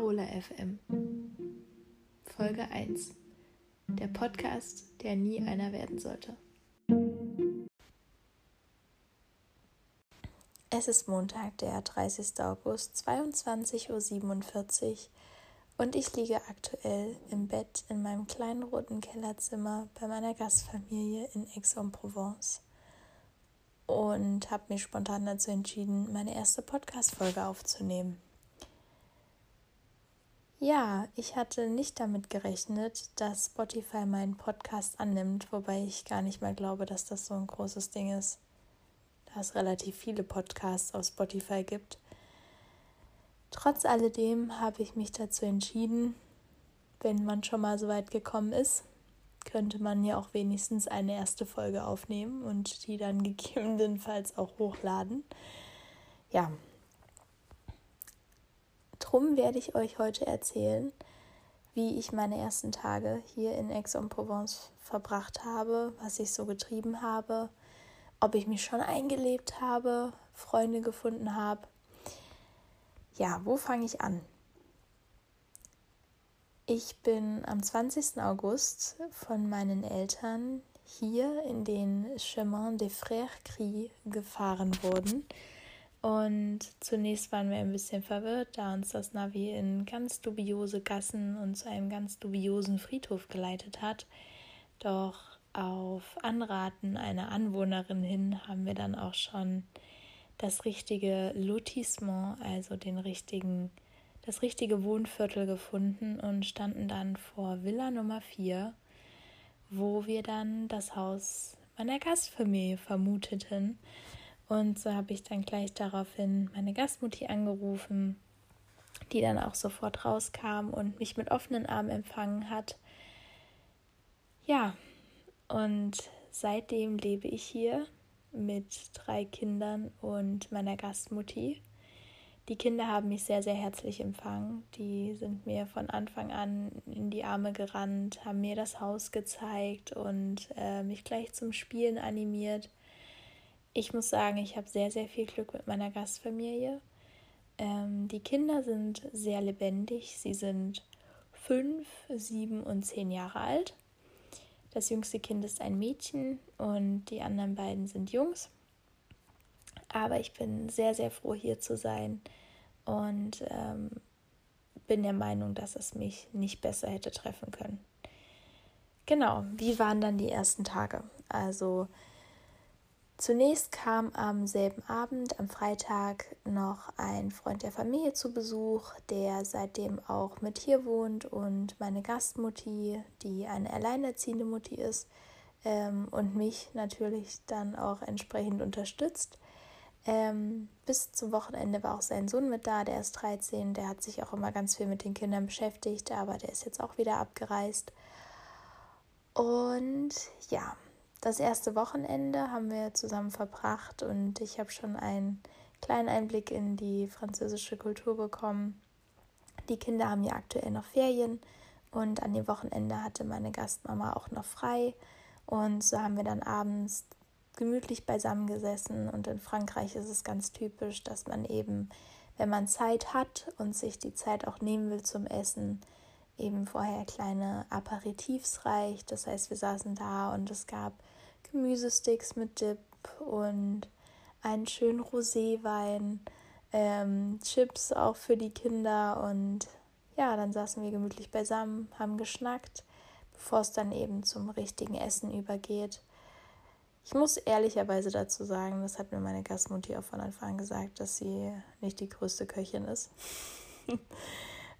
Carola FM. Folge 1. Der Podcast, der nie einer werden sollte. Es ist Montag, der 30. August, 22.47 Uhr und ich liege aktuell im Bett in meinem kleinen roten Kellerzimmer bei meiner Gastfamilie in Aix-en-Provence und habe mich spontan dazu entschieden, meine erste Podcast-Folge aufzunehmen. Ja, ich hatte nicht damit gerechnet, dass Spotify meinen Podcast annimmt, wobei ich gar nicht mal glaube, dass das so ein großes Ding ist, da es relativ viele Podcasts auf Spotify gibt. Trotz alledem habe ich mich dazu entschieden, wenn man schon mal so weit gekommen ist, könnte man ja auch wenigstens eine erste Folge aufnehmen und die dann gegebenenfalls auch hochladen. Ja, Drum werde ich euch heute erzählen, wie ich meine ersten Tage hier in Aix-en-Provence verbracht habe, was ich so getrieben habe, ob ich mich schon eingelebt habe, Freunde gefunden habe. Ja, wo fange ich an? Ich bin am 20. August von meinen Eltern hier in den Chemin des Frères Cris gefahren worden. Und zunächst waren wir ein bisschen verwirrt, da uns das Navi in ganz dubiose Gassen und zu einem ganz dubiosen Friedhof geleitet hat. Doch auf Anraten einer Anwohnerin hin haben wir dann auch schon das richtige Lotissement, also den richtigen, das richtige Wohnviertel gefunden und standen dann vor Villa Nummer 4, wo wir dann das Haus meiner Gastfamilie vermuteten. Und so habe ich dann gleich daraufhin meine Gastmutti angerufen, die dann auch sofort rauskam und mich mit offenen Armen empfangen hat. Ja, und seitdem lebe ich hier mit drei Kindern und meiner Gastmutti. Die Kinder haben mich sehr, sehr herzlich empfangen. Die sind mir von Anfang an in die Arme gerannt, haben mir das Haus gezeigt und äh, mich gleich zum Spielen animiert ich muss sagen, ich habe sehr, sehr viel Glück mit meiner Gastfamilie. Ähm, die Kinder sind sehr lebendig. Sie sind fünf, sieben und zehn Jahre alt. Das jüngste Kind ist ein Mädchen und die anderen beiden sind Jungs. Aber ich bin sehr, sehr froh, hier zu sein und ähm, bin der Meinung, dass es mich nicht besser hätte treffen können. Genau, wie waren dann die ersten Tage? Also Zunächst kam am selben Abend, am Freitag, noch ein Freund der Familie zu Besuch, der seitdem auch mit hier wohnt und meine Gastmutti, die eine alleinerziehende Mutti ist ähm, und mich natürlich dann auch entsprechend unterstützt. Ähm, bis zum Wochenende war auch sein Sohn mit da, der ist 13, der hat sich auch immer ganz viel mit den Kindern beschäftigt, aber der ist jetzt auch wieder abgereist. Und ja, das erste Wochenende haben wir zusammen verbracht und ich habe schon einen kleinen Einblick in die französische Kultur bekommen. Die Kinder haben ja aktuell noch Ferien und an dem Wochenende hatte meine Gastmama auch noch frei und so haben wir dann abends gemütlich beisammen gesessen und in Frankreich ist es ganz typisch, dass man eben, wenn man Zeit hat und sich die Zeit auch nehmen will zum Essen, eben vorher kleine Aperitifs reicht. Das heißt, wir saßen da und es gab Gemüsesticks mit Dip und einen schönen Roséwein, ähm, Chips auch für die Kinder und ja, dann saßen wir gemütlich beisammen, haben geschnackt, bevor es dann eben zum richtigen Essen übergeht. Ich muss ehrlicherweise dazu sagen, das hat mir meine Gastmutter auch von Anfang an gesagt, dass sie nicht die größte Köchin ist.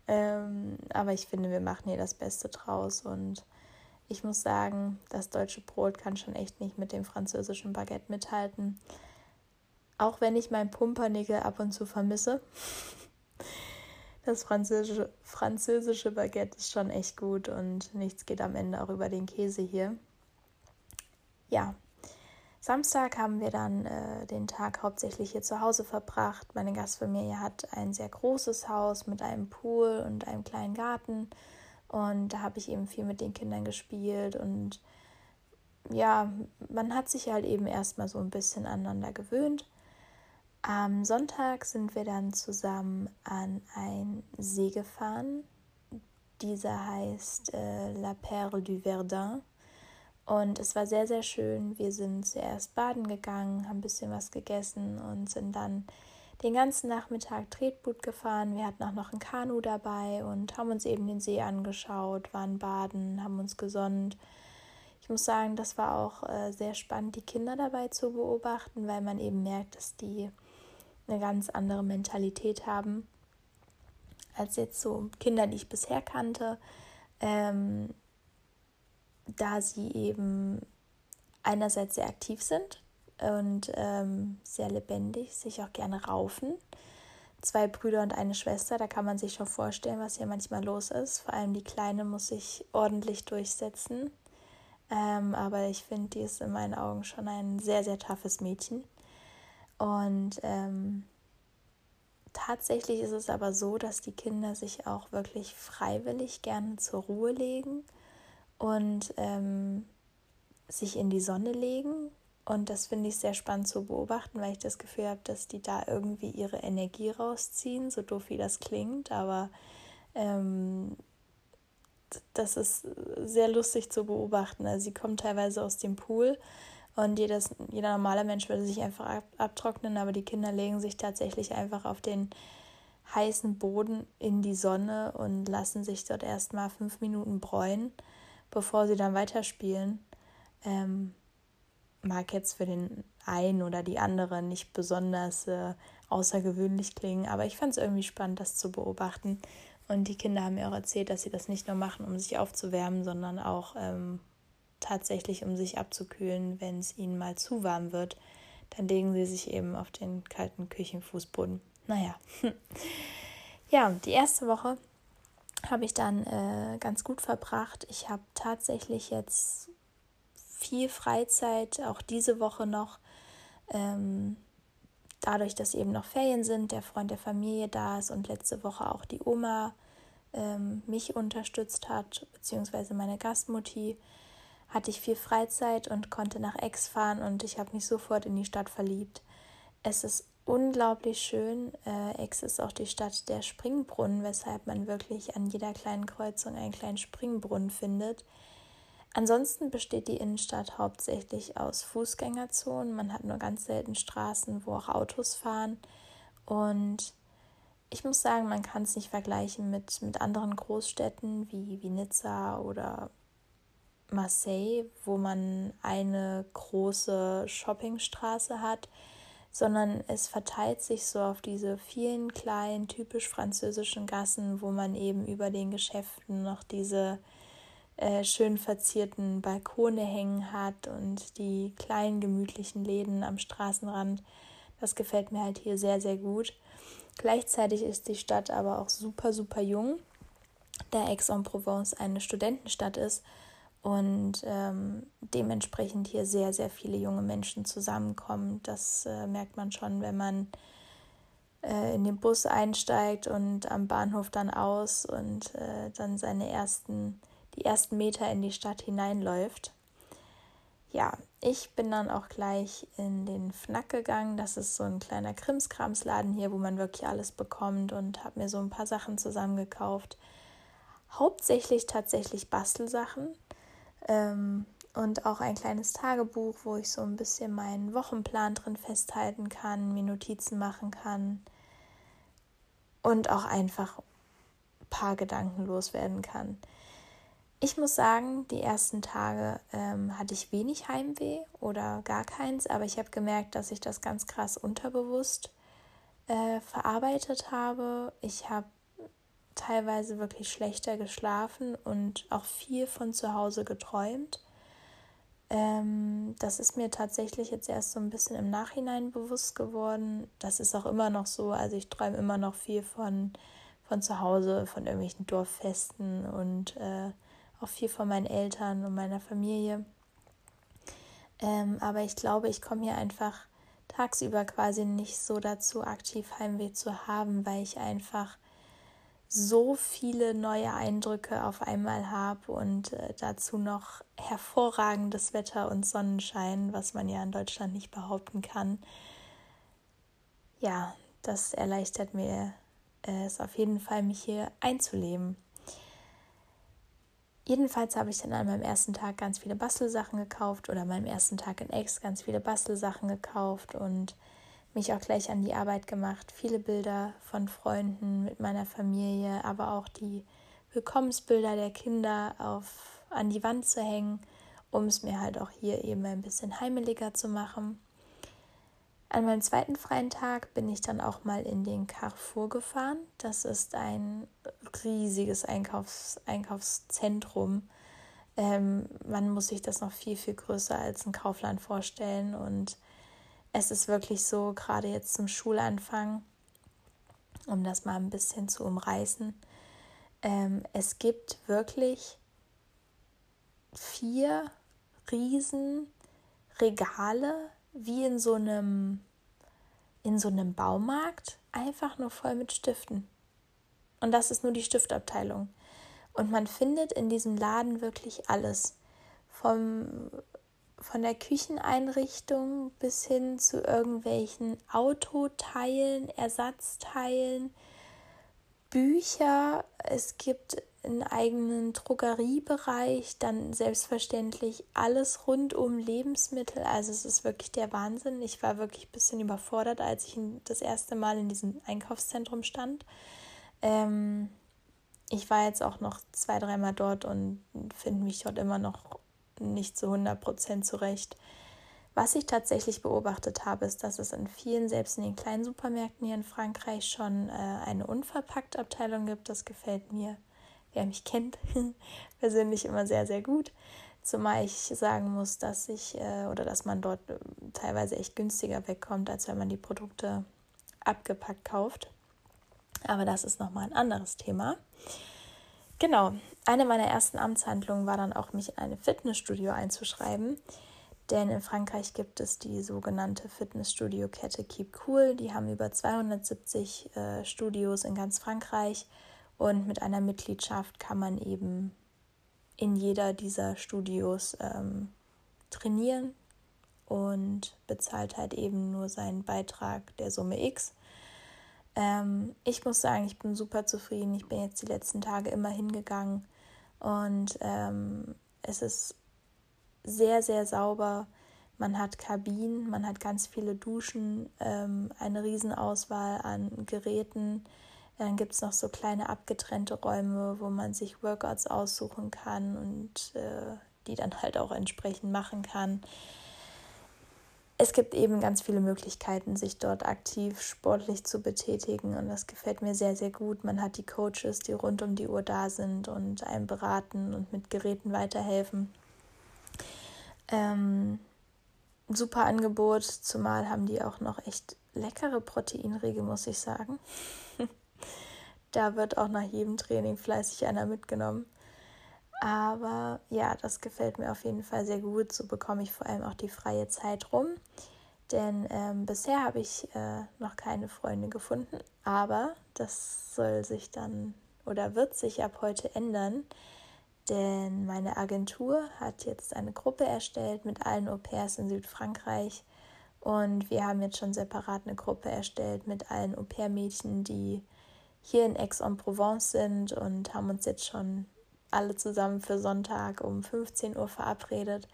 ähm, aber ich finde, wir machen hier das Beste draus und ich muss sagen, das deutsche Brot kann schon echt nicht mit dem französischen Baguette mithalten. Auch wenn ich mein Pumpernickel ab und zu vermisse. Das französische, französische Baguette ist schon echt gut und nichts geht am Ende auch über den Käse hier. Ja, Samstag haben wir dann äh, den Tag hauptsächlich hier zu Hause verbracht. Meine Gastfamilie hat ein sehr großes Haus mit einem Pool und einem kleinen Garten. Und da habe ich eben viel mit den Kindern gespielt und ja, man hat sich halt eben erstmal so ein bisschen aneinander gewöhnt. Am Sonntag sind wir dann zusammen an einen See gefahren. Dieser heißt äh, La Perle du Verdun. Und es war sehr, sehr schön. Wir sind zuerst baden gegangen, haben ein bisschen was gegessen und sind dann den ganzen Nachmittag Tretboot gefahren. Wir hatten auch noch ein Kanu dabei und haben uns eben den See angeschaut, waren baden, haben uns gesonnt. Ich muss sagen, das war auch äh, sehr spannend, die Kinder dabei zu beobachten, weil man eben merkt, dass die eine ganz andere Mentalität haben als jetzt so Kinder, die ich bisher kannte, ähm, da sie eben einerseits sehr aktiv sind und ähm, sehr lebendig, sich auch gerne raufen. Zwei Brüder und eine Schwester, da kann man sich schon vorstellen, was hier manchmal los ist. Vor allem die Kleine muss sich ordentlich durchsetzen. Ähm, aber ich finde, die ist in meinen Augen schon ein sehr, sehr toughes Mädchen. Und ähm, tatsächlich ist es aber so, dass die Kinder sich auch wirklich freiwillig gerne zur Ruhe legen und ähm, sich in die Sonne legen. Und das finde ich sehr spannend zu beobachten, weil ich das Gefühl habe, dass die da irgendwie ihre Energie rausziehen, so doof wie das klingt. Aber ähm, das ist sehr lustig zu beobachten. Also sie kommen teilweise aus dem Pool und jedes, jeder normale Mensch würde sich einfach ab, abtrocknen, aber die Kinder legen sich tatsächlich einfach auf den heißen Boden in die Sonne und lassen sich dort erstmal fünf Minuten bräunen, bevor sie dann weiterspielen. Ähm, mag jetzt für den einen oder die andere nicht besonders äh, außergewöhnlich klingen, aber ich fand es irgendwie spannend, das zu beobachten. Und die Kinder haben mir auch erzählt, dass sie das nicht nur machen, um sich aufzuwärmen, sondern auch ähm, tatsächlich, um sich abzukühlen, wenn es ihnen mal zu warm wird. Dann legen sie sich eben auf den kalten Küchenfußboden. Naja. ja, die erste Woche habe ich dann äh, ganz gut verbracht. Ich habe tatsächlich jetzt viel Freizeit, auch diese Woche noch. Ähm, dadurch, dass eben noch Ferien sind, der Freund der Familie da ist und letzte Woche auch die Oma ähm, mich unterstützt hat, beziehungsweise meine Gastmutti, hatte ich viel Freizeit und konnte nach Aix fahren und ich habe mich sofort in die Stadt verliebt. Es ist unglaublich schön. Äh, Aix ist auch die Stadt der Springbrunnen, weshalb man wirklich an jeder kleinen Kreuzung einen kleinen Springbrunnen findet. Ansonsten besteht die Innenstadt hauptsächlich aus Fußgängerzonen. Man hat nur ganz selten Straßen, wo auch Autos fahren. Und ich muss sagen, man kann es nicht vergleichen mit, mit anderen Großstädten wie, wie Nizza oder Marseille, wo man eine große Shoppingstraße hat, sondern es verteilt sich so auf diese vielen kleinen, typisch französischen Gassen, wo man eben über den Geschäften noch diese äh, schön verzierten Balkone hängen hat und die kleinen, gemütlichen Läden am Straßenrand. Das gefällt mir halt hier sehr, sehr gut. Gleichzeitig ist die Stadt aber auch super, super jung, da Aix-en-Provence eine Studentenstadt ist und ähm, dementsprechend hier sehr, sehr viele junge Menschen zusammenkommen. Das äh, merkt man schon, wenn man äh, in den Bus einsteigt und am Bahnhof dann aus und äh, dann seine ersten, die ersten Meter in die Stadt hineinläuft. Ja, ich bin dann auch gleich in den Fnack gegangen. Das ist so ein kleiner Krimskramsladen hier, wo man wirklich alles bekommt und habe mir so ein paar Sachen zusammengekauft. Hauptsächlich tatsächlich Bastelsachen ähm, und auch ein kleines Tagebuch, wo ich so ein bisschen meinen Wochenplan drin festhalten kann, mir Notizen machen kann und auch einfach ein paar Gedanken loswerden kann. Ich muss sagen, die ersten Tage ähm, hatte ich wenig Heimweh oder gar keins, aber ich habe gemerkt, dass ich das ganz krass unterbewusst äh, verarbeitet habe. Ich habe teilweise wirklich schlechter geschlafen und auch viel von zu Hause geträumt. Ähm, das ist mir tatsächlich jetzt erst so ein bisschen im Nachhinein bewusst geworden. Das ist auch immer noch so. Also ich träume immer noch viel von, von zu Hause, von irgendwelchen Dorffesten und äh, auch viel von meinen Eltern und meiner Familie. Ähm, aber ich glaube, ich komme hier einfach tagsüber quasi nicht so dazu, aktiv Heimweh zu haben, weil ich einfach so viele neue Eindrücke auf einmal habe und äh, dazu noch hervorragendes Wetter und Sonnenschein, was man ja in Deutschland nicht behaupten kann. ja, das erleichtert mir es auf jeden Fall, mich hier einzuleben. Jedenfalls habe ich dann an meinem ersten Tag ganz viele Bastelsachen gekauft oder an meinem ersten Tag in Ex ganz viele Bastelsachen gekauft und mich auch gleich an die Arbeit gemacht. Viele Bilder von Freunden mit meiner Familie, aber auch die Willkommensbilder der Kinder auf, an die Wand zu hängen, um es mir halt auch hier eben ein bisschen heimeliger zu machen. An meinem zweiten freien Tag bin ich dann auch mal in den Carrefour gefahren. Das ist ein riesiges Einkaufs Einkaufszentrum. Ähm, man muss sich das noch viel, viel größer als ein Kaufland vorstellen. Und es ist wirklich so, gerade jetzt zum Schulanfang, um das mal ein bisschen zu umreißen, ähm, es gibt wirklich vier riesen Regale wie in so einem in so einem Baumarkt einfach nur voll mit Stiften. Und das ist nur die Stiftabteilung. Und man findet in diesem Laden wirklich alles. Vom, von der Kücheneinrichtung bis hin zu irgendwelchen Autoteilen, Ersatzteilen, Bücher. Es gibt einen eigenen Drogeriebereich, dann selbstverständlich alles rund um Lebensmittel. Also es ist wirklich der Wahnsinn. Ich war wirklich ein bisschen überfordert, als ich das erste Mal in diesem Einkaufszentrum stand. Ähm, ich war jetzt auch noch zwei, dreimal dort und finde mich dort immer noch nicht zu 100 Prozent zurecht. Was ich tatsächlich beobachtet habe, ist, dass es in vielen, selbst in den kleinen Supermärkten hier in Frankreich, schon äh, eine Unverpackt-Abteilung gibt. Das gefällt mir wer mich kennt, persönlich immer sehr, sehr gut. Zumal ich sagen muss, dass ich äh, oder dass man dort äh, teilweise echt günstiger wegkommt, als wenn man die Produkte abgepackt kauft. Aber das ist nochmal ein anderes Thema. Genau, eine meiner ersten Amtshandlungen war dann auch, mich in eine Fitnessstudio einzuschreiben. Denn in Frankreich gibt es die sogenannte Fitnessstudio-Kette Keep Cool. Die haben über 270 äh, Studios in ganz Frankreich und mit einer Mitgliedschaft kann man eben in jeder dieser Studios ähm, trainieren und bezahlt halt eben nur seinen Beitrag der Summe X. Ähm, ich muss sagen, ich bin super zufrieden. Ich bin jetzt die letzten Tage immer hingegangen und ähm, es ist sehr, sehr sauber. Man hat Kabinen, man hat ganz viele Duschen, ähm, eine Riesenauswahl an Geräten. Dann gibt es noch so kleine abgetrennte Räume, wo man sich Workouts aussuchen kann und äh, die dann halt auch entsprechend machen kann. Es gibt eben ganz viele Möglichkeiten, sich dort aktiv sportlich zu betätigen und das gefällt mir sehr, sehr gut. Man hat die Coaches, die rund um die Uhr da sind und einem beraten und mit Geräten weiterhelfen. Ähm, super Angebot, zumal haben die auch noch echt leckere Proteinriegel, muss ich sagen. Da wird auch nach jedem Training fleißig einer mitgenommen. Aber ja, das gefällt mir auf jeden Fall sehr gut. So bekomme ich vor allem auch die freie Zeit rum. Denn ähm, bisher habe ich äh, noch keine Freunde gefunden. Aber das soll sich dann oder wird sich ab heute ändern. Denn meine Agentur hat jetzt eine Gruppe erstellt mit allen Au-pairs in Südfrankreich. Und wir haben jetzt schon separat eine Gruppe erstellt mit allen Au-pair-Mädchen, die hier in Aix-en-Provence sind und haben uns jetzt schon alle zusammen für Sonntag um 15 Uhr verabredet.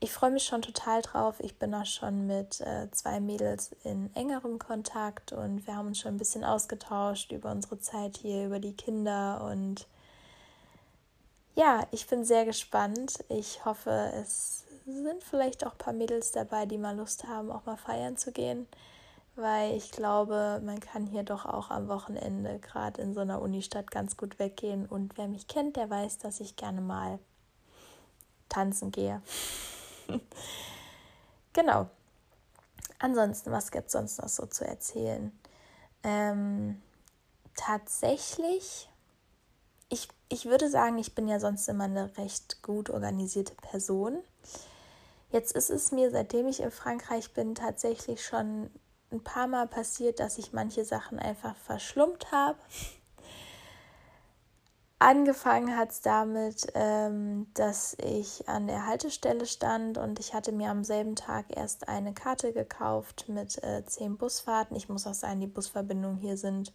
Ich freue mich schon total drauf. Ich bin auch schon mit äh, zwei Mädels in engerem Kontakt und wir haben uns schon ein bisschen ausgetauscht über unsere Zeit hier, über die Kinder und ja, ich bin sehr gespannt. Ich hoffe, es sind vielleicht auch ein paar Mädels dabei, die mal Lust haben, auch mal feiern zu gehen weil ich glaube, man kann hier doch auch am Wochenende gerade in so einer Unistadt ganz gut weggehen. Und wer mich kennt, der weiß, dass ich gerne mal tanzen gehe. genau. Ansonsten, was gibt es sonst noch so zu erzählen? Ähm, tatsächlich, ich, ich würde sagen, ich bin ja sonst immer eine recht gut organisierte Person. Jetzt ist es mir, seitdem ich in Frankreich bin, tatsächlich schon ein paar Mal passiert, dass ich manche Sachen einfach verschlummt habe. Angefangen hat es damit, ähm, dass ich an der Haltestelle stand und ich hatte mir am selben Tag erst eine Karte gekauft mit äh, zehn Busfahrten. Ich muss auch sagen, die Busverbindungen hier sind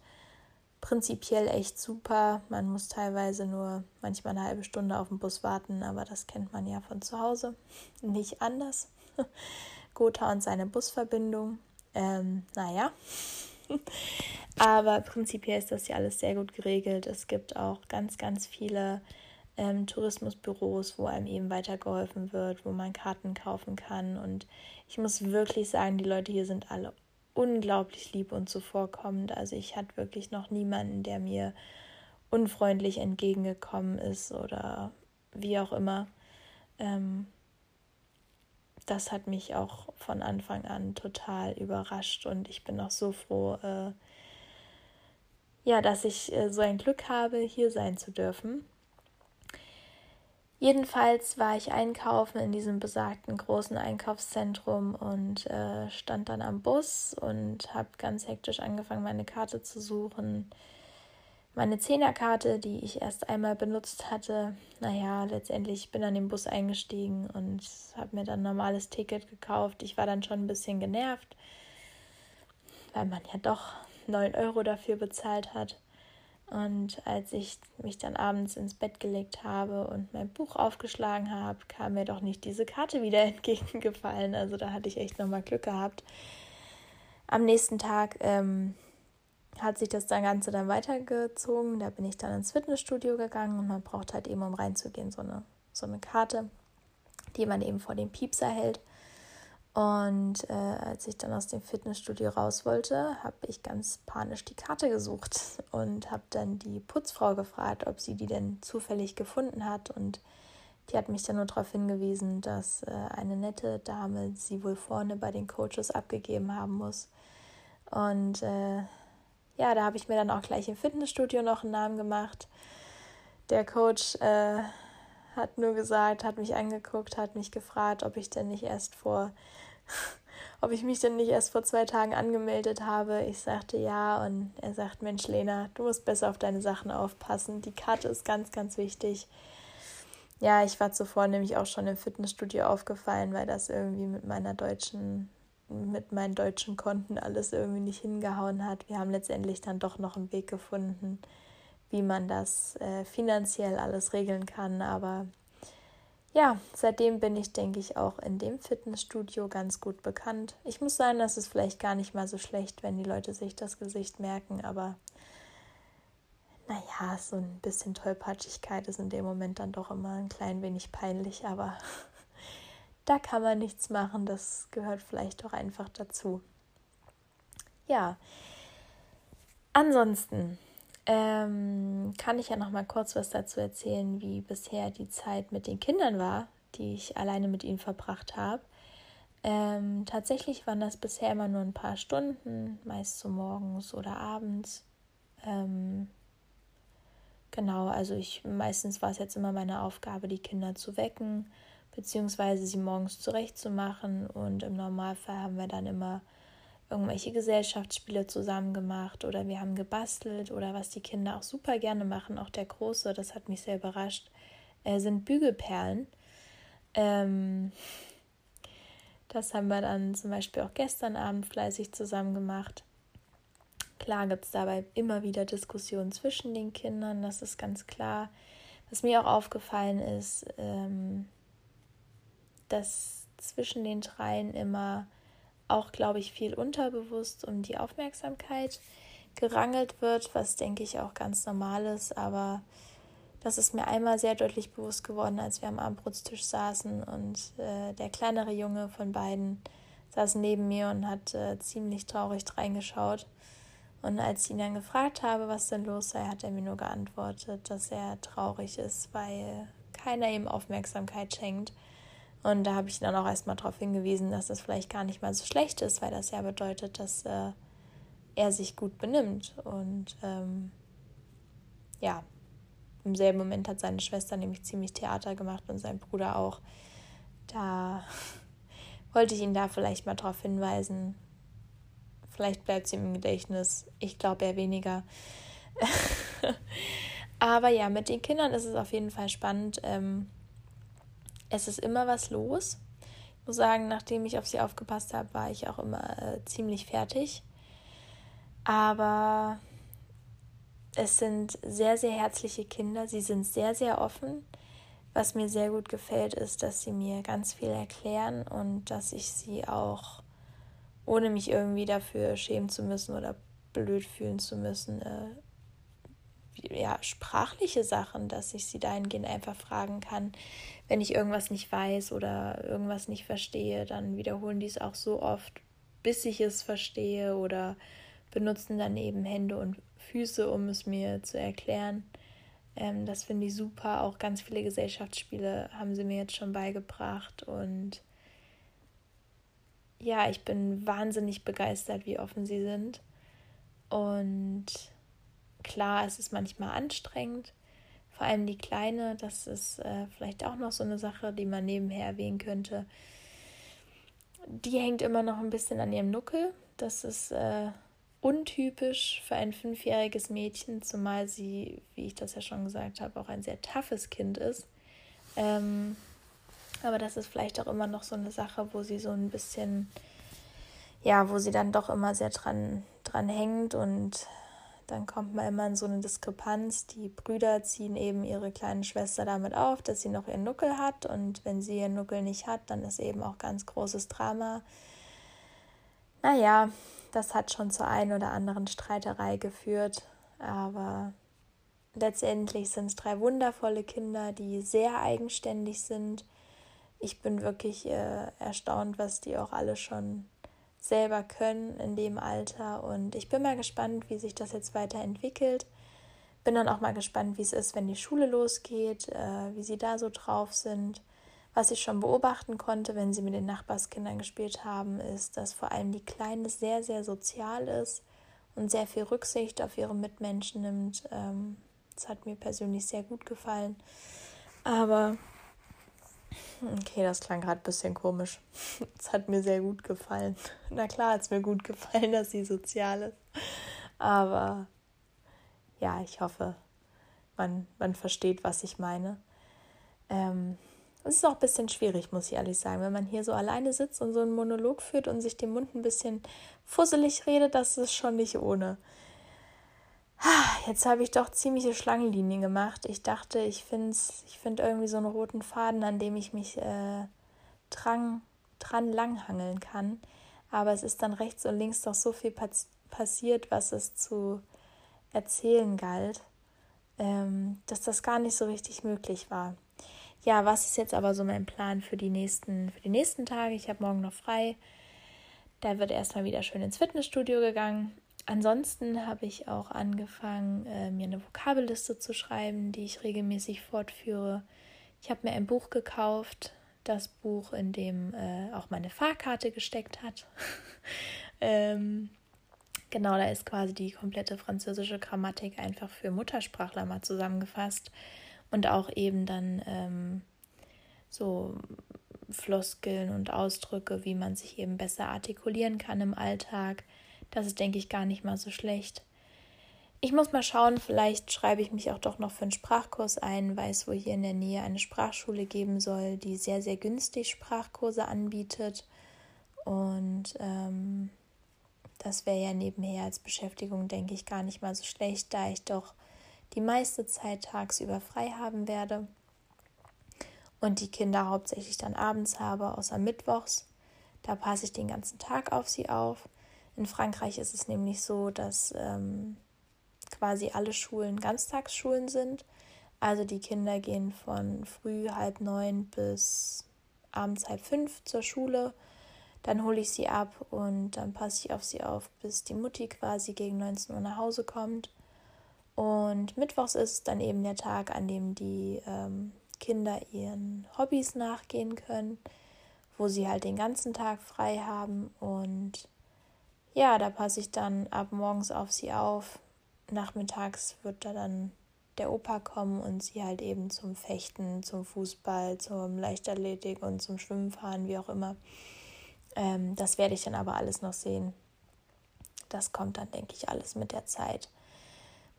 prinzipiell echt super. Man muss teilweise nur manchmal eine halbe Stunde auf den Bus warten, aber das kennt man ja von zu Hause. Nicht anders. Gotha und seine Busverbindung. Ähm, naja. Aber prinzipiell ist das ja alles sehr gut geregelt. Es gibt auch ganz, ganz viele ähm, Tourismusbüros, wo einem eben weitergeholfen wird, wo man Karten kaufen kann. Und ich muss wirklich sagen, die Leute hier sind alle unglaublich lieb und zuvorkommend. Also ich hatte wirklich noch niemanden, der mir unfreundlich entgegengekommen ist oder wie auch immer. Ähm, das hat mich auch von Anfang an total überrascht und ich bin auch so froh, äh, ja, dass ich äh, so ein Glück habe, hier sein zu dürfen. Jedenfalls war ich einkaufen in diesem besagten großen Einkaufszentrum und äh, stand dann am Bus und habe ganz hektisch angefangen, meine Karte zu suchen meine Zehnerkarte, die ich erst einmal benutzt hatte, naja, letztendlich bin an den Bus eingestiegen und habe mir dann ein normales Ticket gekauft. Ich war dann schon ein bisschen genervt, weil man ja doch 9 Euro dafür bezahlt hat. Und als ich mich dann abends ins Bett gelegt habe und mein Buch aufgeschlagen habe, kam mir doch nicht diese Karte wieder entgegengefallen. Also da hatte ich echt nochmal Glück gehabt. Am nächsten Tag ähm, hat sich das Ganze dann weitergezogen. Da bin ich dann ins Fitnessstudio gegangen und man braucht halt eben, um reinzugehen, so eine, so eine Karte, die man eben vor dem Piepser hält. Und äh, als ich dann aus dem Fitnessstudio raus wollte, habe ich ganz panisch die Karte gesucht und habe dann die Putzfrau gefragt, ob sie die denn zufällig gefunden hat. Und die hat mich dann nur darauf hingewiesen, dass äh, eine nette Dame sie wohl vorne bei den Coaches abgegeben haben muss. Und äh, ja, da habe ich mir dann auch gleich im Fitnessstudio noch einen Namen gemacht. Der Coach äh, hat nur gesagt, hat mich angeguckt, hat mich gefragt, ob ich denn nicht erst vor, ob ich mich denn nicht erst vor zwei Tagen angemeldet habe. Ich sagte ja und er sagt, Mensch, Lena, du musst besser auf deine Sachen aufpassen. Die Karte ist ganz, ganz wichtig. Ja, ich war zuvor nämlich auch schon im Fitnessstudio aufgefallen, weil das irgendwie mit meiner deutschen mit meinen deutschen Konten alles irgendwie nicht hingehauen hat. Wir haben letztendlich dann doch noch einen Weg gefunden, wie man das äh, finanziell alles regeln kann. Aber ja, seitdem bin ich, denke ich, auch in dem Fitnessstudio ganz gut bekannt. Ich muss sagen, das ist vielleicht gar nicht mal so schlecht, wenn die Leute sich das Gesicht merken, aber naja, so ein bisschen Tollpatschigkeit ist in dem Moment dann doch immer ein klein wenig peinlich, aber da kann man nichts machen, das gehört vielleicht auch einfach dazu. Ja, ansonsten ähm, kann ich ja noch mal kurz was dazu erzählen, wie bisher die Zeit mit den Kindern war, die ich alleine mit ihnen verbracht habe. Ähm, tatsächlich waren das bisher immer nur ein paar Stunden, meist so morgens oder abends. Ähm, genau, also ich meistens war es jetzt immer meine Aufgabe, die Kinder zu wecken beziehungsweise sie morgens zurechtzumachen. Und im Normalfall haben wir dann immer irgendwelche Gesellschaftsspiele zusammen gemacht oder wir haben gebastelt oder was die Kinder auch super gerne machen, auch der Große, das hat mich sehr überrascht, äh, sind Bügelperlen. Ähm, das haben wir dann zum Beispiel auch gestern Abend fleißig zusammen gemacht. Klar gibt es dabei immer wieder Diskussionen zwischen den Kindern, das ist ganz klar. Was mir auch aufgefallen ist, ähm, dass zwischen den dreien immer auch, glaube ich, viel unterbewusst um die Aufmerksamkeit gerangelt wird, was denke ich auch ganz normal ist, aber das ist mir einmal sehr deutlich bewusst geworden, als wir am Abendbrotstisch saßen und äh, der kleinere Junge von beiden saß neben mir und hat äh, ziemlich traurig reingeschaut. Und als ich ihn dann gefragt habe, was denn los sei, hat er mir nur geantwortet, dass er traurig ist, weil keiner ihm Aufmerksamkeit schenkt und da habe ich dann auch erstmal darauf hingewiesen, dass das vielleicht gar nicht mal so schlecht ist, weil das ja bedeutet, dass äh, er sich gut benimmt. Und ähm, ja, im selben Moment hat seine Schwester nämlich ziemlich Theater gemacht und sein Bruder auch. Da wollte ich ihn da vielleicht mal darauf hinweisen. Vielleicht bleibt es ihm im Gedächtnis. Ich glaube eher weniger. Aber ja, mit den Kindern ist es auf jeden Fall spannend. Ähm, es ist immer was los. Ich muss sagen, nachdem ich auf sie aufgepasst habe, war ich auch immer äh, ziemlich fertig. Aber es sind sehr, sehr herzliche Kinder. Sie sind sehr, sehr offen. Was mir sehr gut gefällt, ist, dass sie mir ganz viel erklären und dass ich sie auch, ohne mich irgendwie dafür schämen zu müssen oder blöd fühlen zu müssen, äh, ja, sprachliche Sachen, dass ich sie dahingehend einfach fragen kann. Wenn ich irgendwas nicht weiß oder irgendwas nicht verstehe, dann wiederholen die es auch so oft, bis ich es verstehe oder benutzen dann eben Hände und Füße, um es mir zu erklären. Ähm, das finde ich super. Auch ganz viele Gesellschaftsspiele haben sie mir jetzt schon beigebracht. Und ja, ich bin wahnsinnig begeistert, wie offen sie sind. Und klar, es ist manchmal anstrengend. Vor allem die Kleine, das ist äh, vielleicht auch noch so eine Sache, die man nebenher erwähnen könnte. Die hängt immer noch ein bisschen an ihrem Nuckel. Das ist äh, untypisch für ein fünfjähriges Mädchen, zumal sie, wie ich das ja schon gesagt habe, auch ein sehr toughes Kind ist. Ähm, aber das ist vielleicht auch immer noch so eine Sache, wo sie so ein bisschen, ja, wo sie dann doch immer sehr dran, dran hängt und dann kommt man immer in so eine Diskrepanz. Die Brüder ziehen eben ihre kleine Schwester damit auf, dass sie noch ihren Nuckel hat und wenn sie ihren Nuckel nicht hat, dann ist eben auch ganz großes Drama. Naja, das hat schon zur einen oder anderen Streiterei geführt, aber letztendlich sind es drei wundervolle Kinder, die sehr eigenständig sind. Ich bin wirklich äh, erstaunt, was die auch alle schon selber können in dem Alter und ich bin mal gespannt, wie sich das jetzt weiterentwickelt. Bin dann auch mal gespannt, wie es ist, wenn die Schule losgeht, äh, wie sie da so drauf sind. Was ich schon beobachten konnte, wenn sie mit den Nachbarskindern gespielt haben, ist, dass vor allem die Kleine sehr, sehr sozial ist und sehr viel Rücksicht auf ihre Mitmenschen nimmt. Ähm, das hat mir persönlich sehr gut gefallen. Aber, okay, das klang gerade ein bisschen komisch. Es hat mir sehr gut gefallen. Na klar hat es mir gut gefallen, dass sie sozial ist. Aber ja, ich hoffe, man, man versteht, was ich meine. Ähm, es ist auch ein bisschen schwierig, muss ich ehrlich sagen, wenn man hier so alleine sitzt und so einen Monolog führt und sich den Mund ein bisschen fusselig redet, das ist schon nicht ohne. Jetzt habe ich doch ziemliche Schlangenlinien gemacht. Ich dachte, ich finde ich find irgendwie so einen roten Faden, an dem ich mich äh, dran, dran langhangeln kann. Aber es ist dann rechts und links doch so viel passiert, was es zu erzählen galt, ähm, dass das gar nicht so richtig möglich war ja, was ist jetzt aber so mein Plan für die nächsten, für die nächsten Tage? Ich habe morgen noch frei. Da wird erstmal wieder schön ins Fitnessstudio gegangen. Ansonsten habe ich auch angefangen, äh, mir eine Vokabelliste zu schreiben, die ich regelmäßig fortführe. Ich habe mir ein Buch gekauft, das Buch, in dem äh, auch meine Fahrkarte gesteckt hat. ähm, genau, da ist quasi die komplette französische Grammatik einfach für Muttersprachler mal zusammengefasst und auch eben dann ähm, so Floskeln und Ausdrücke, wie man sich eben besser artikulieren kann im Alltag. Das ist, denke ich, gar nicht mal so schlecht. Ich muss mal schauen, vielleicht schreibe ich mich auch doch noch für einen Sprachkurs ein, weil es wohl hier in der Nähe eine Sprachschule geben soll, die sehr, sehr günstig Sprachkurse anbietet. Und ähm, das wäre ja nebenher als Beschäftigung, denke ich, gar nicht mal so schlecht, da ich doch die meiste Zeit tagsüber frei haben werde und die Kinder hauptsächlich dann abends habe, außer Mittwochs. Da passe ich den ganzen Tag auf sie auf. In Frankreich ist es nämlich so, dass ähm, quasi alle Schulen Ganztagsschulen sind. Also die Kinder gehen von früh halb neun bis abends halb fünf zur Schule. Dann hole ich sie ab und dann passe ich auf sie auf, bis die Mutti quasi gegen 19 Uhr nach Hause kommt. Und Mittwochs ist dann eben der Tag, an dem die ähm, Kinder ihren Hobbys nachgehen können, wo sie halt den ganzen Tag frei haben. Und ja, da passe ich dann ab morgens auf sie auf. Nachmittags wird da dann der Opa kommen und sie halt eben zum Fechten, zum Fußball, zum Leichtathletik und zum Schwimmen fahren, wie auch immer. Ähm, das werde ich dann aber alles noch sehen. Das kommt dann, denke ich, alles mit der Zeit.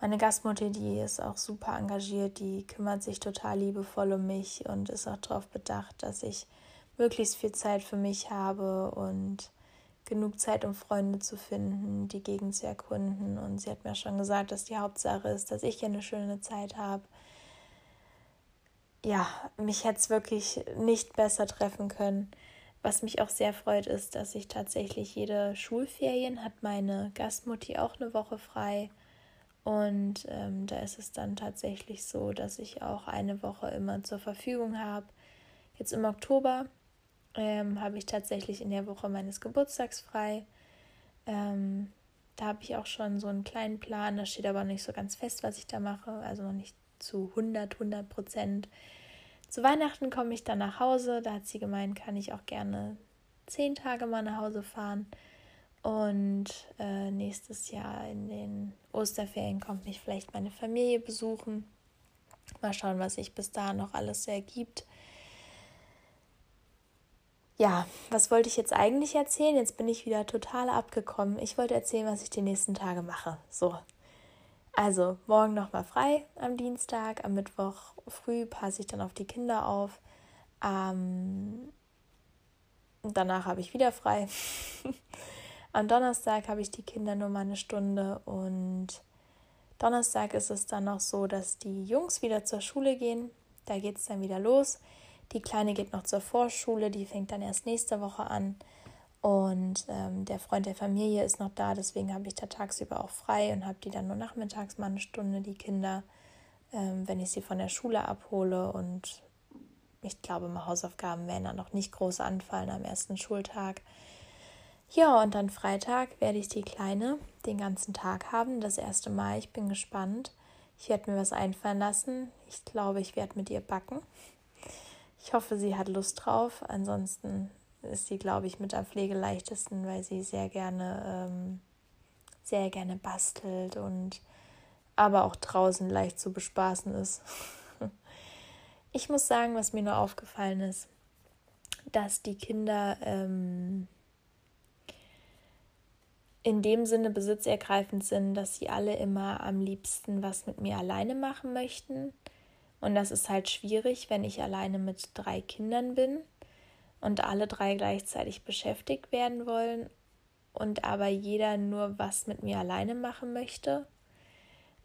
Meine Gastmutter, die ist auch super engagiert, die kümmert sich total liebevoll um mich und ist auch darauf bedacht, dass ich möglichst viel Zeit für mich habe und genug Zeit, um Freunde zu finden, die Gegend zu erkunden. Und sie hat mir schon gesagt, dass die Hauptsache ist, dass ich eine schöne Zeit habe. Ja, mich hätte es wirklich nicht besser treffen können. Was mich auch sehr freut, ist, dass ich tatsächlich jede Schulferien hat meine Gastmutti auch eine Woche frei. Und ähm, da ist es dann tatsächlich so, dass ich auch eine Woche immer zur Verfügung habe. Jetzt im Oktober ähm, habe ich tatsächlich in der Woche meines Geburtstags frei. Ähm, da habe ich auch schon so einen kleinen Plan. Da steht aber nicht so ganz fest, was ich da mache. Also noch nicht zu 100, 100 Prozent. Zu Weihnachten komme ich dann nach Hause. Da hat sie gemeint, kann ich auch gerne zehn Tage mal nach Hause fahren. Und äh, nächstes Jahr in den Osterferien kommt mich vielleicht meine Familie besuchen. Mal schauen, was sich bis dahin noch alles so ergibt. Ja, was wollte ich jetzt eigentlich erzählen? Jetzt bin ich wieder total abgekommen. Ich wollte erzählen, was ich die nächsten Tage mache. So. Also, morgen nochmal frei am Dienstag. Am Mittwoch früh passe ich dann auf die Kinder auf. Ähm, danach habe ich wieder frei. Am Donnerstag habe ich die Kinder nur mal eine Stunde und Donnerstag ist es dann noch so, dass die Jungs wieder zur Schule gehen. Da geht es dann wieder los. Die Kleine geht noch zur Vorschule, die fängt dann erst nächste Woche an. Und ähm, der Freund der Familie ist noch da, deswegen habe ich da tagsüber auch frei und habe die dann nur nachmittags mal eine Stunde, die Kinder, ähm, wenn ich sie von der Schule abhole. Und ich glaube, mal Hausaufgaben werden dann noch nicht groß anfallen am ersten Schultag. Ja, und dann Freitag werde ich die Kleine den ganzen Tag haben, das erste Mal. Ich bin gespannt. Ich werde mir was einfallen lassen. Ich glaube, ich werde mit ihr backen. Ich hoffe, sie hat Lust drauf. Ansonsten ist sie, glaube ich, mit am pflegeleichtesten, weil sie sehr gerne, ähm, sehr gerne bastelt und aber auch draußen leicht zu bespaßen ist. ich muss sagen, was mir nur aufgefallen ist, dass die Kinder ähm, in dem Sinne besitzergreifend sind, dass sie alle immer am liebsten was mit mir alleine machen möchten. Und das ist halt schwierig, wenn ich alleine mit drei Kindern bin und alle drei gleichzeitig beschäftigt werden wollen und aber jeder nur was mit mir alleine machen möchte.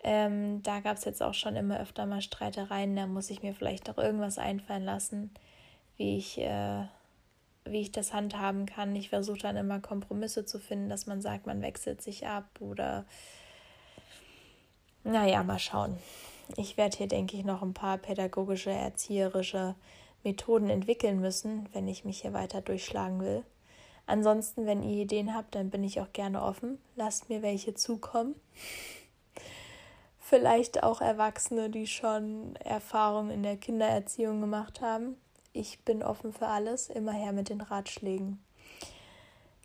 Ähm, da gab es jetzt auch schon immer öfter mal Streitereien. Da muss ich mir vielleicht auch irgendwas einfallen lassen, wie ich äh, wie ich das handhaben kann. Ich versuche dann immer Kompromisse zu finden, dass man sagt, man wechselt sich ab oder naja, mal schauen. Ich werde hier, denke ich, noch ein paar pädagogische, erzieherische Methoden entwickeln müssen, wenn ich mich hier weiter durchschlagen will. Ansonsten, wenn ihr Ideen habt, dann bin ich auch gerne offen. Lasst mir welche zukommen. Vielleicht auch Erwachsene, die schon Erfahrungen in der Kindererziehung gemacht haben ich bin offen für alles, immer her mit den Ratschlägen.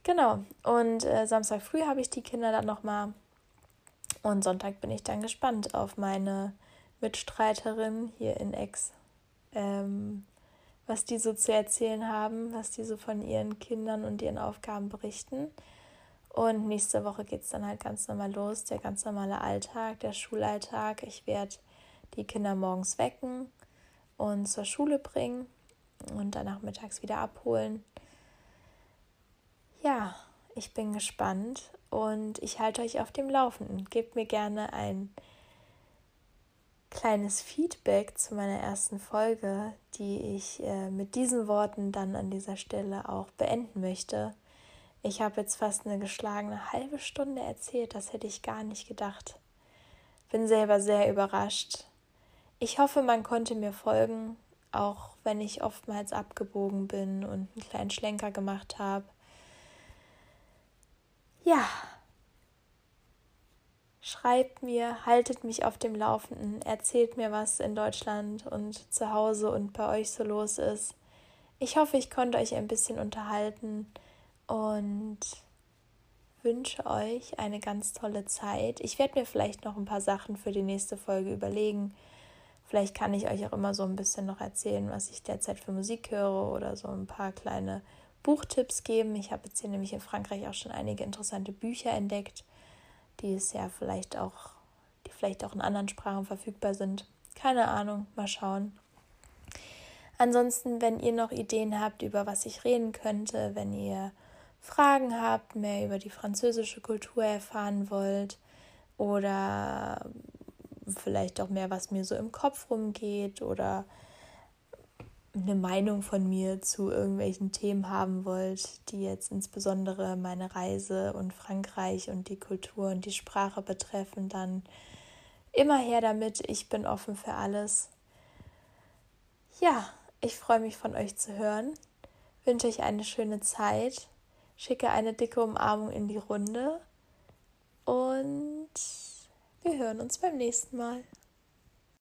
Genau, und äh, Samstag früh habe ich die Kinder dann nochmal und Sonntag bin ich dann gespannt auf meine Mitstreiterin hier in Ex, ähm, was die so zu erzählen haben, was die so von ihren Kindern und ihren Aufgaben berichten. Und nächste Woche geht es dann halt ganz normal los, der ganz normale Alltag, der Schulalltag. Ich werde die Kinder morgens wecken und zur Schule bringen und dann nachmittags wieder abholen. Ja, ich bin gespannt und ich halte euch auf dem Laufenden. Gebt mir gerne ein kleines Feedback zu meiner ersten Folge, die ich äh, mit diesen Worten dann an dieser Stelle auch beenden möchte. Ich habe jetzt fast eine geschlagene halbe Stunde erzählt, das hätte ich gar nicht gedacht. Bin selber sehr überrascht. Ich hoffe, man konnte mir folgen auch wenn ich oftmals abgebogen bin und einen kleinen Schlenker gemacht habe. Ja, schreibt mir, haltet mich auf dem Laufenden, erzählt mir, was in Deutschland und zu Hause und bei euch so los ist. Ich hoffe, ich konnte euch ein bisschen unterhalten und wünsche euch eine ganz tolle Zeit. Ich werde mir vielleicht noch ein paar Sachen für die nächste Folge überlegen Vielleicht kann ich euch auch immer so ein bisschen noch erzählen, was ich derzeit für Musik höre oder so ein paar kleine Buchtipps geben. Ich habe jetzt hier nämlich in Frankreich auch schon einige interessante Bücher entdeckt, die es ja vielleicht auch, die vielleicht auch in anderen Sprachen verfügbar sind. Keine Ahnung, mal schauen. Ansonsten, wenn ihr noch Ideen habt, über was ich reden könnte, wenn ihr Fragen habt, mehr über die französische Kultur erfahren wollt oder vielleicht auch mehr, was mir so im Kopf rumgeht oder eine Meinung von mir zu irgendwelchen Themen haben wollt, die jetzt insbesondere meine Reise und Frankreich und die Kultur und die Sprache betreffen, dann immer her damit. Ich bin offen für alles. Ja, ich freue mich von euch zu hören, wünsche euch eine schöne Zeit, schicke eine dicke Umarmung in die Runde und wir hören uns beim nächsten Mal.